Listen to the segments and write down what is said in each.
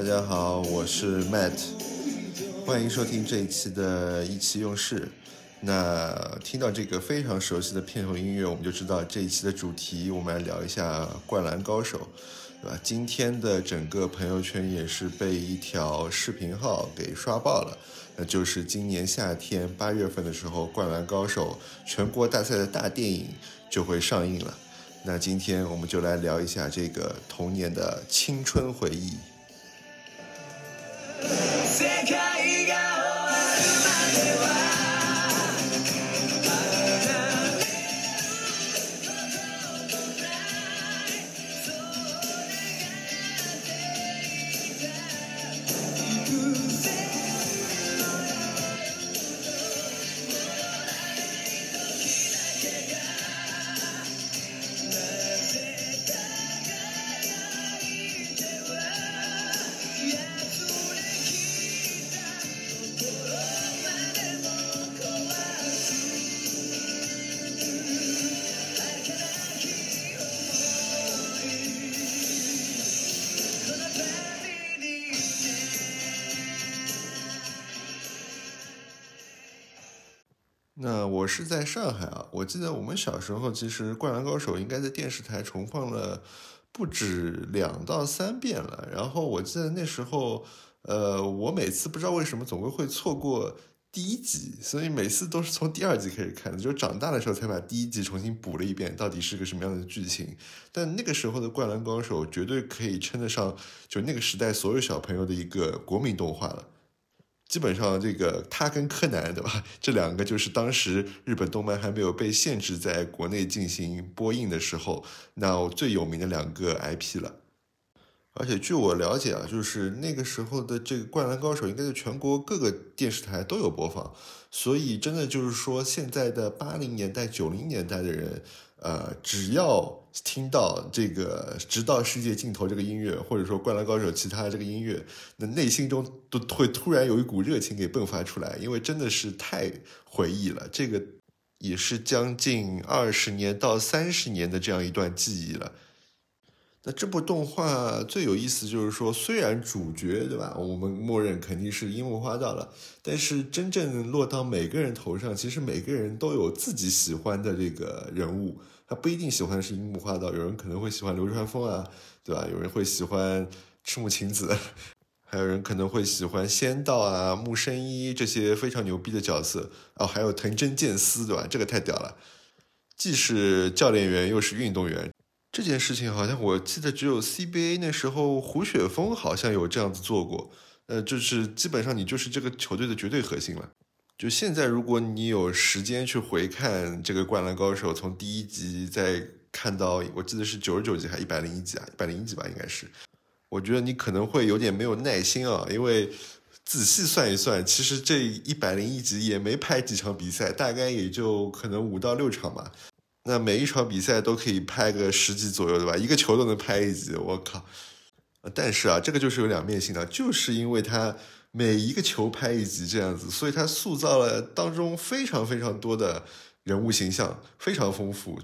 大家好，我是 Matt，欢迎收听这一期的意气用事。那听到这个非常熟悉的片头音乐，我们就知道这一期的主题，我们来聊一下《灌篮高手》，对吧？今天的整个朋友圈也是被一条视频号给刷爆了，那就是今年夏天八月份的时候，《灌篮高手》全国大赛的大电影就会上映了。那今天我们就来聊一下这个童年的青春回忆。Seca! 那我是在上海啊，我记得我们小时候其实《灌篮高手》应该在电视台重放了不止两到三遍了。然后我记得那时候，呃，我每次不知道为什么总归会错过第一集，所以每次都是从第二集开始看的，就长大的时候才把第一集重新补了一遍，到底是个什么样的剧情。但那个时候的《灌篮高手》绝对可以称得上就那个时代所有小朋友的一个国民动画了。基本上，这个他跟柯南，对吧？这两个就是当时日本动漫还没有被限制在国内进行播映的时候，那最有名的两个 IP 了。而且据我了解啊，就是那个时候的这个《灌篮高手》应该在全国各个电视台都有播放，所以真的就是说，现在的八零年代、九零年代的人。呃，只要听到这个“直到世界尽头”这个音乐，或者说《灌篮高手》其他这个音乐，那内心中都会突然有一股热情给迸发出来，因为真的是太回忆了。这个也是将近二十年到三十年的这样一段记忆了。那这部动画最有意思就是说，虽然主角对吧，我们默认肯定是樱木花道了，但是真正落到每个人头上，其实每个人都有自己喜欢的这个人物。他不一定喜欢的是樱木花道，有人可能会喜欢流川枫啊，对吧？有人会喜欢赤木晴子，还有人可能会喜欢仙道啊、木生一这些非常牛逼的角色哦，还有藤真健司，对吧？这个太屌了，既是教练员又是运动员。这件事情好像我记得只有 CBA 那时候胡雪峰好像有这样子做过，呃，就是基本上你就是这个球队的绝对核心了。就现在，如果你有时间去回看这个《灌篮高手》，从第一集再看到，我记得是九十九集还一百零一集啊，一百零一集吧，应该是。我觉得你可能会有点没有耐心啊，因为仔细算一算，其实这一百零一集也没拍几场比赛，大概也就可能五到六场吧。那每一场比赛都可以拍个十集左右，对吧？一个球都能拍一集，我靠！但是啊，这个就是有两面性的，就是因为它。每一个球拍一集这样子，所以他塑造了当中非常非常多的人物形象，非常丰富。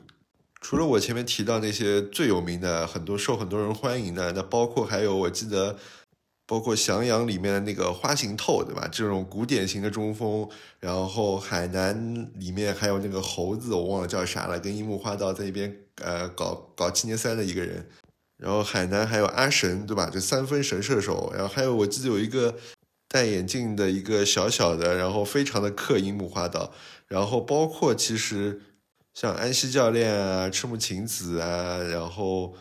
除了我前面提到那些最有名的、很多受很多人欢迎的，那包括还有我记得，包括翔阳里面的那个花形透，对吧？这种古典型的中锋。然后海南里面还有那个猴子，我忘了叫啥了，跟樱木花道在一边呃搞搞七年三的一个人。然后海南还有阿神，对吧？就三分神射手。然后还有我记得有一个。戴眼镜的一个小小的，然后非常的克樱木花道，然后包括其实像安西教练啊、赤木晴子啊，然后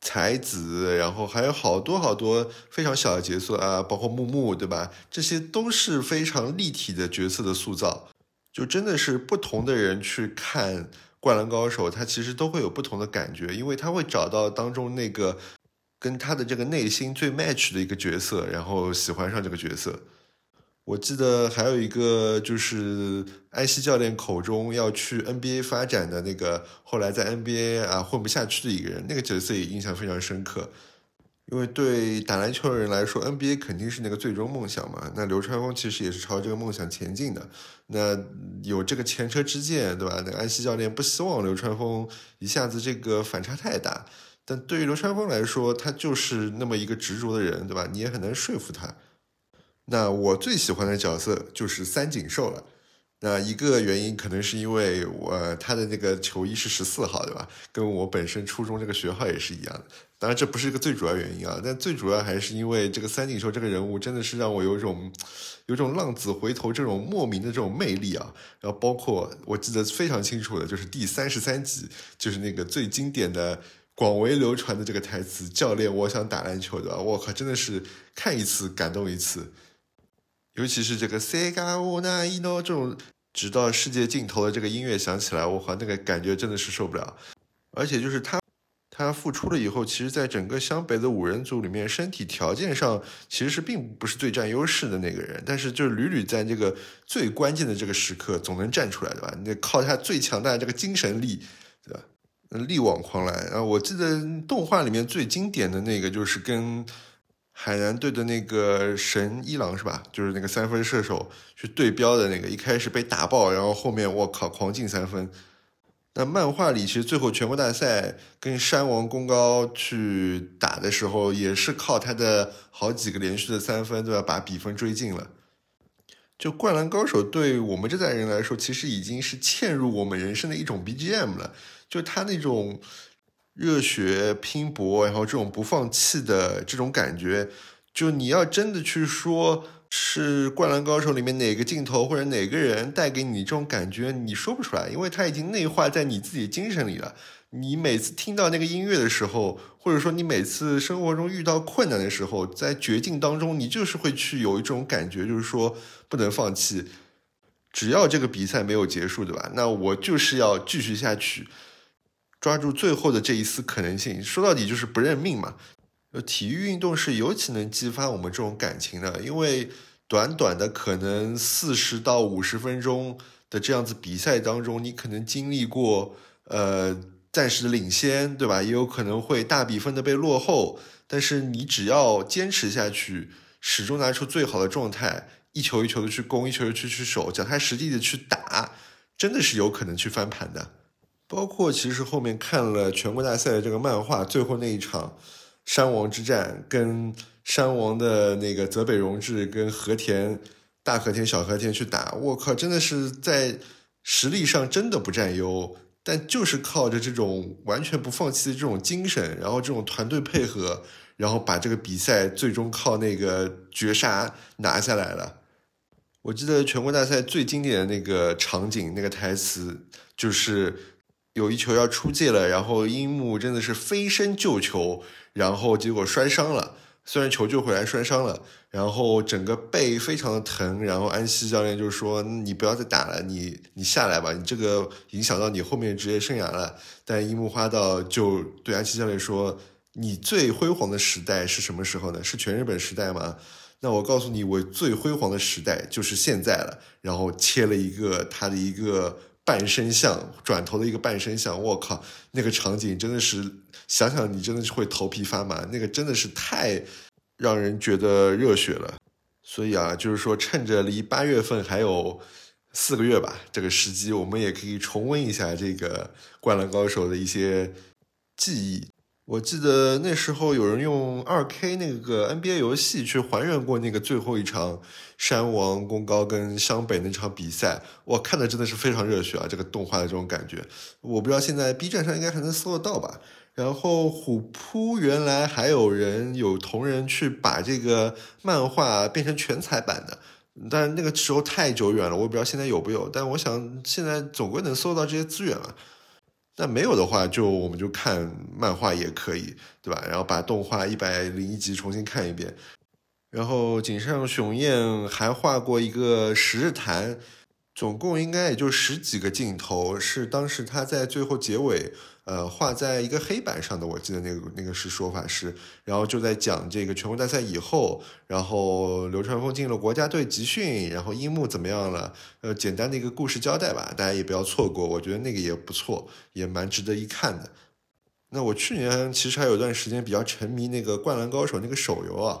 才子，然后还有好多好多非常小的角色啊，包括木木，对吧？这些都是非常立体的角色的塑造，就真的是不同的人去看《灌篮高手》，他其实都会有不同的感觉，因为他会找到当中那个跟他的这个内心最 match 的一个角色，然后喜欢上这个角色。我记得还有一个就是安西教练口中要去 NBA 发展的那个，后来在 NBA 啊混不下去的一个人，那个角色也印象非常深刻。因为对打篮球的人来说，NBA 肯定是那个最终梦想嘛。那流川枫其实也是朝这个梦想前进的。那有这个前车之鉴，对吧？那个安西教练不希望流川枫一下子这个反差太大，但对于流川枫来说，他就是那么一个执着的人，对吧？你也很难说服他。那我最喜欢的角色就是三井寿了。那一个原因可能是因为我他的那个球衣是十四号，对吧？跟我本身初中这个学号也是一样的。当然这不是一个最主要原因啊，但最主要还是因为这个三井寿这个人物真的是让我有种有种浪子回头这种莫名的这种魅力啊。然后包括我记得非常清楚的就是第三十三集，就是那个最经典的。广为流传的这个台词：“教练，我想打篮球的。”我靠，真的是看一次感动一次。尤其是这个 “Sega o n ino” 这种直到世界尽头的这个音乐响起来，我靠，那个感觉真的是受不了。而且就是他，他复出了以后，其实在整个湘北的五人组里面，身体条件上其实是并不是最占优势的那个人，但是就是屡屡在这个最关键的这个时刻总能站出来，对吧？那靠他最强大的这个精神力，对吧？力挽狂澜啊！我记得动画里面最经典的那个就是跟海南队的那个神一郎是吧？就是那个三分射手去对标的那个，一开始被打爆，然后后面我靠狂进三分。那漫画里其实最后全国大赛跟山王功高去打的时候，也是靠他的好几个连续的三分，对吧？把比分追进了。就灌篮高手对我们这代人来说，其实已经是嵌入我们人生的一种 BGM 了。就他那种热血拼搏，然后这种不放弃的这种感觉，就你要真的去说是《灌篮高手》里面哪个镜头或者哪个人带给你这种感觉，你说不出来，因为他已经内化在你自己精神里了。你每次听到那个音乐的时候，或者说你每次生活中遇到困难的时候，在绝境当中，你就是会去有一种感觉，就是说不能放弃，只要这个比赛没有结束，对吧？那我就是要继续下去。抓住最后的这一丝可能性，说到底就是不认命嘛。体育运动是尤其能激发我们这种感情的，因为短短的可能四十到五十分钟的这样子比赛当中，你可能经历过呃暂时的领先，对吧？也有可能会大比分的被落后，但是你只要坚持下去，始终拿出最好的状态，一球一球的去攻，一球一球去守，脚踏实地的去打，真的是有可能去翻盘的。包括其实后面看了全国大赛的这个漫画，最后那一场山王之战，跟山王的那个泽北荣治跟和田大和田小和田去打，我靠，真的是在实力上真的不占优，但就是靠着这种完全不放弃的这种精神，然后这种团队配合，然后把这个比赛最终靠那个绝杀拿下来了。我记得全国大赛最经典的那个场景，那个台词就是。有一球要出界了，然后樱木真的是飞身救球，然后结果摔伤了。虽然球救回来，摔伤了，然后整个背非常的疼。然后安西教练就说：“你不要再打了，你你下来吧，你这个影响到你后面职业生涯了。”但樱木花道就对安西教练说：“你最辉煌的时代是什么时候呢？是全日本时代吗？那我告诉你，我最辉煌的时代就是现在了。”然后切了一个他的一个。半身像转头的一个半身像，我靠，那个场景真的是想想你真的是会头皮发麻，那个真的是太让人觉得热血了。所以啊，就是说趁着离八月份还有四个月吧，这个时机，我们也可以重温一下这个《灌篮高手》的一些记忆。我记得那时候有人用二 K 那个 NBA 游戏去还原过那个最后一场山王功高跟湘北那场比赛，我看的真的是非常热血啊！这个动画的这种感觉，我不知道现在 B 站上应该还能搜得到吧？然后虎扑原来还有人有同人去把这个漫画变成全彩版的，但那个时候太久远了，我也不知道现在有没有，但我想现在总归能搜到这些资源了。那没有的话，就我们就看漫画也可以，对吧？然后把动画一百零一集重新看一遍。然后井上雄彦还画过一个十日谈，总共应该也就十几个镜头，是当时他在最后结尾。呃，画在一个黑板上的，我记得那个那个是说法是，然后就在讲这个全国大赛以后，然后流川枫进了国家队集训，然后樱木怎么样了？呃，简单的一个故事交代吧，大家也不要错过，我觉得那个也不错，也蛮值得一看的。那我去年其实还有段时间比较沉迷那个《灌篮高手》那个手游啊。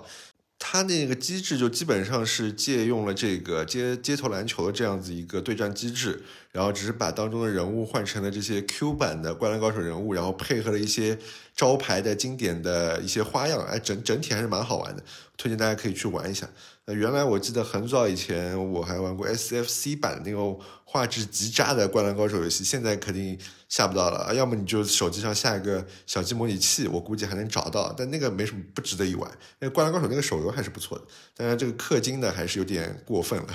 它那个机制就基本上是借用了这个街街头篮球的这样子一个对战机制，然后只是把当中的人物换成了这些 Q 版的灌篮高手人物，然后配合了一些招牌的经典的一些花样，哎，整整体还是蛮好玩的，推荐大家可以去玩一下。呃，原来我记得很早以前我还玩过 SFC 版那个画质极渣的灌篮高手游戏，现在肯定。下不到了，要么你就手机上下一个小鸡模拟器，我估计还能找到，但那个没什么不值得一玩。那《灌篮高手》那个手游还是不错的，当然这个氪金的还是有点过分了，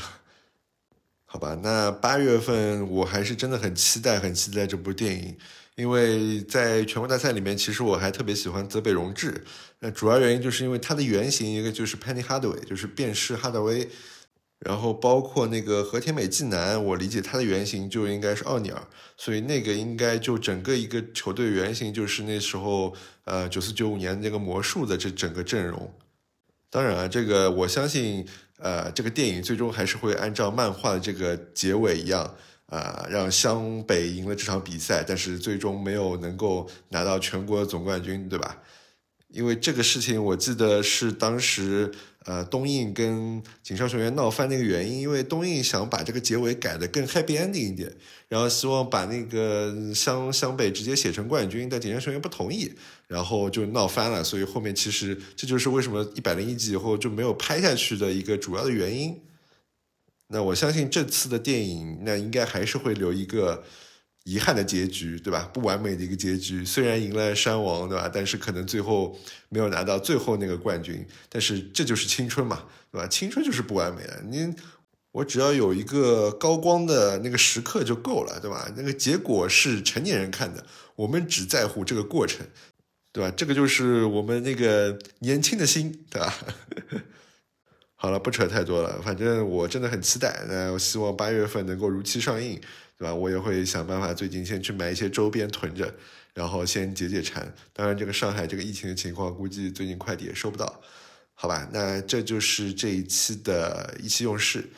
好吧？那八月份我还是真的很期待，很期待这部电影，因为在全国大赛里面，其实我还特别喜欢泽北荣治，那主要原因就是因为他的原型一个就是 Penny Hardaway，就是便士哈德威。然后包括那个和田美纪男，我理解他的原型就应该是奥尼尔，所以那个应该就整个一个球队原型就是那时候呃九四九五年那个魔术的这整个阵容。当然啊，这个我相信呃这个电影最终还是会按照漫画的这个结尾一样呃，让湘北赢了这场比赛，但是最终没有能够拿到全国总冠军，对吧？因为这个事情我记得是当时。呃，东映跟井上雄彦闹翻那个原因，因为东映想把这个结尾改的更 happy ending 一点，然后希望把那个湘湘北直接写成冠军，但井上雄彦不同意，然后就闹翻了。所以后面其实这就是为什么一百零一集以后就没有拍下去的一个主要的原因。那我相信这次的电影，那应该还是会留一个。遗憾的结局，对吧？不完美的一个结局。虽然赢了山王，对吧？但是可能最后没有拿到最后那个冠军。但是这就是青春嘛，对吧？青春就是不完美的。你我只要有一个高光的那个时刻就够了，对吧？那个结果是成年人看的，我们只在乎这个过程，对吧？这个就是我们那个年轻的心，对吧？好了，不扯太多了。反正我真的很期待。那我希望八月份能够如期上映。对吧？我也会想办法，最近先去买一些周边囤着，然后先解解馋。当然，这个上海这个疫情的情况，估计最近快递也收不到，好吧？那这就是这一期的意气用事。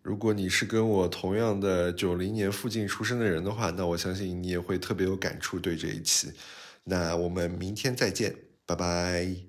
如果你是跟我同样的九零年附近出生的人的话，那我相信你也会特别有感触对这一期。那我们明天再见，拜拜。